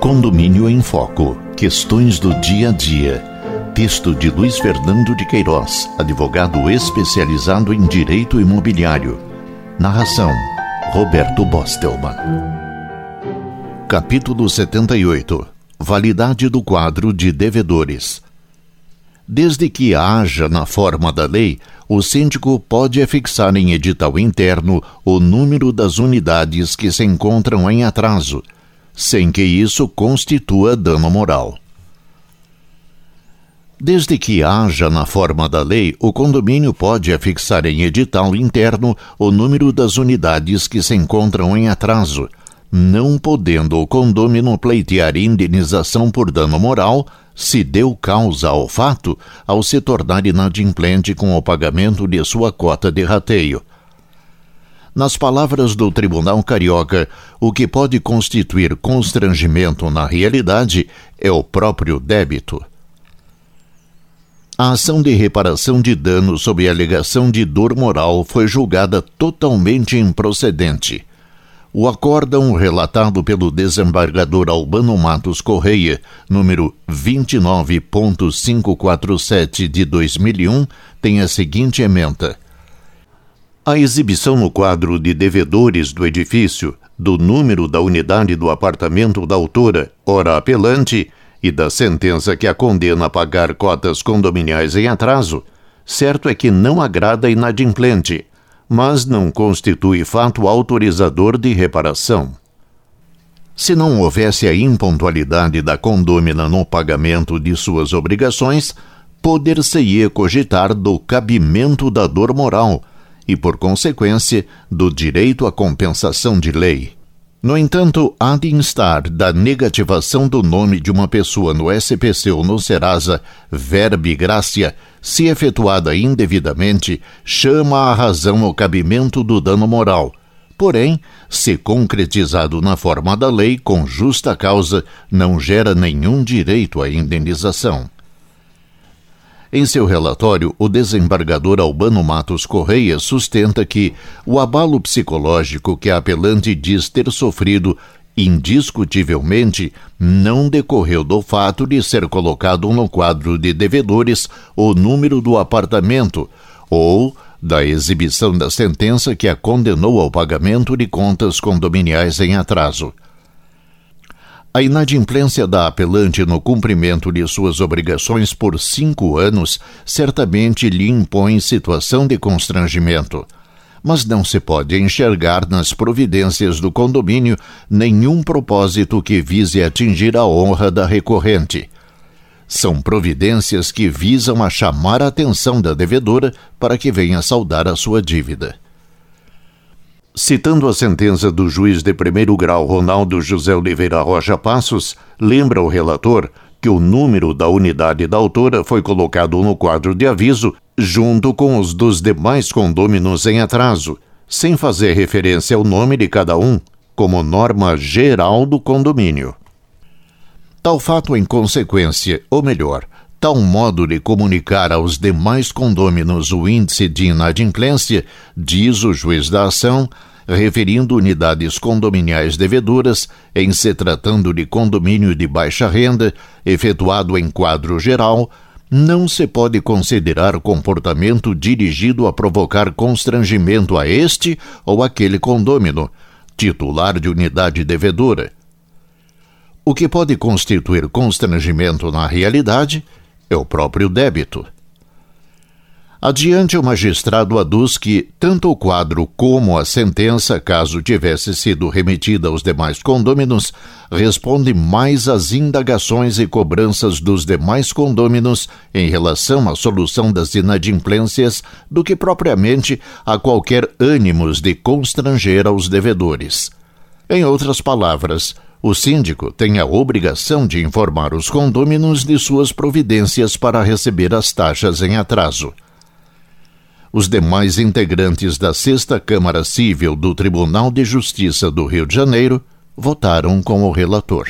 Condomínio em Foco. Questões do dia a dia. Texto de Luiz Fernando de Queiroz, advogado especializado em direito imobiliário. Narração: Roberto Bostelman. Capítulo 78. Validade do quadro de devedores. Desde que haja na forma da lei, o síndico pode afixar em edital interno o número das unidades que se encontram em atraso sem que isso constitua dano moral. Desde que haja na forma da lei, o condomínio pode afixar em edital interno o número das unidades que se encontram em atraso, não podendo o condômino pleitear indenização por dano moral se deu causa ao fato ao se tornar inadimplente com o pagamento de sua cota de rateio. Nas palavras do Tribunal Carioca, o que pode constituir constrangimento na realidade é o próprio débito. A ação de reparação de dano sob alegação de dor moral foi julgada totalmente improcedente. O acórdão relatado pelo desembargador Albano Matos Correia, número 29.547 de 2001, tem a seguinte ementa a exibição no quadro de devedores do edifício do número da unidade do apartamento da autora, ora apelante, e da sentença que a condena a pagar cotas condominiais em atraso, certo é que não agrada inadimplente, mas não constitui fato autorizador de reparação. Se não houvesse a impontualidade da condômina no pagamento de suas obrigações, poder-se-ia cogitar do cabimento da dor moral, e, por consequência, do direito à compensação de lei. No entanto, há de instar da negativação do nome de uma pessoa no SPC ou no Serasa, verbe gracia, se efetuada indevidamente, chama a razão o cabimento do dano moral. Porém, se concretizado na forma da lei com justa causa, não gera nenhum direito à indenização. Em seu relatório, o desembargador Albano Matos Correia sustenta que o abalo psicológico que a apelante diz ter sofrido indiscutivelmente não decorreu do fato de ser colocado no quadro de devedores o número do apartamento ou da exibição da sentença que a condenou ao pagamento de contas condominiais em atraso. A inadimplência da apelante no cumprimento de suas obrigações por cinco anos certamente lhe impõe situação de constrangimento. Mas não se pode enxergar nas providências do condomínio nenhum propósito que vise atingir a honra da recorrente. São providências que visam a chamar a atenção da devedora para que venha saldar a sua dívida. Citando a sentença do juiz de primeiro grau Ronaldo José Oliveira Rocha Passos, lembra o relator que o número da unidade da autora foi colocado no quadro de aviso junto com os dos demais condôminos em atraso, sem fazer referência ao nome de cada um, como norma geral do condomínio. Tal fato, em consequência, ou melhor, tal modo de comunicar aos demais condôminos o índice de inadimplência, diz o juiz da ação, referindo unidades condominiais devedoras, em se tratando de condomínio de baixa renda, efetuado em quadro geral, não se pode considerar comportamento dirigido a provocar constrangimento a este ou aquele condômino, titular de unidade devedora. O que pode constituir constrangimento na realidade é o próprio débito. Adiante, o magistrado aduz que tanto o quadro como a sentença, caso tivesse sido remetida aos demais condôminos, responde mais às indagações e cobranças dos demais condôminos em relação à solução das inadimplências do que propriamente a qualquer ânimos de constranger aos devedores. Em outras palavras, o síndico tem a obrigação de informar os condôminos de suas providências para receber as taxas em atraso. Os demais integrantes da Sexta Câmara Civil do Tribunal de Justiça do Rio de Janeiro votaram com o relator.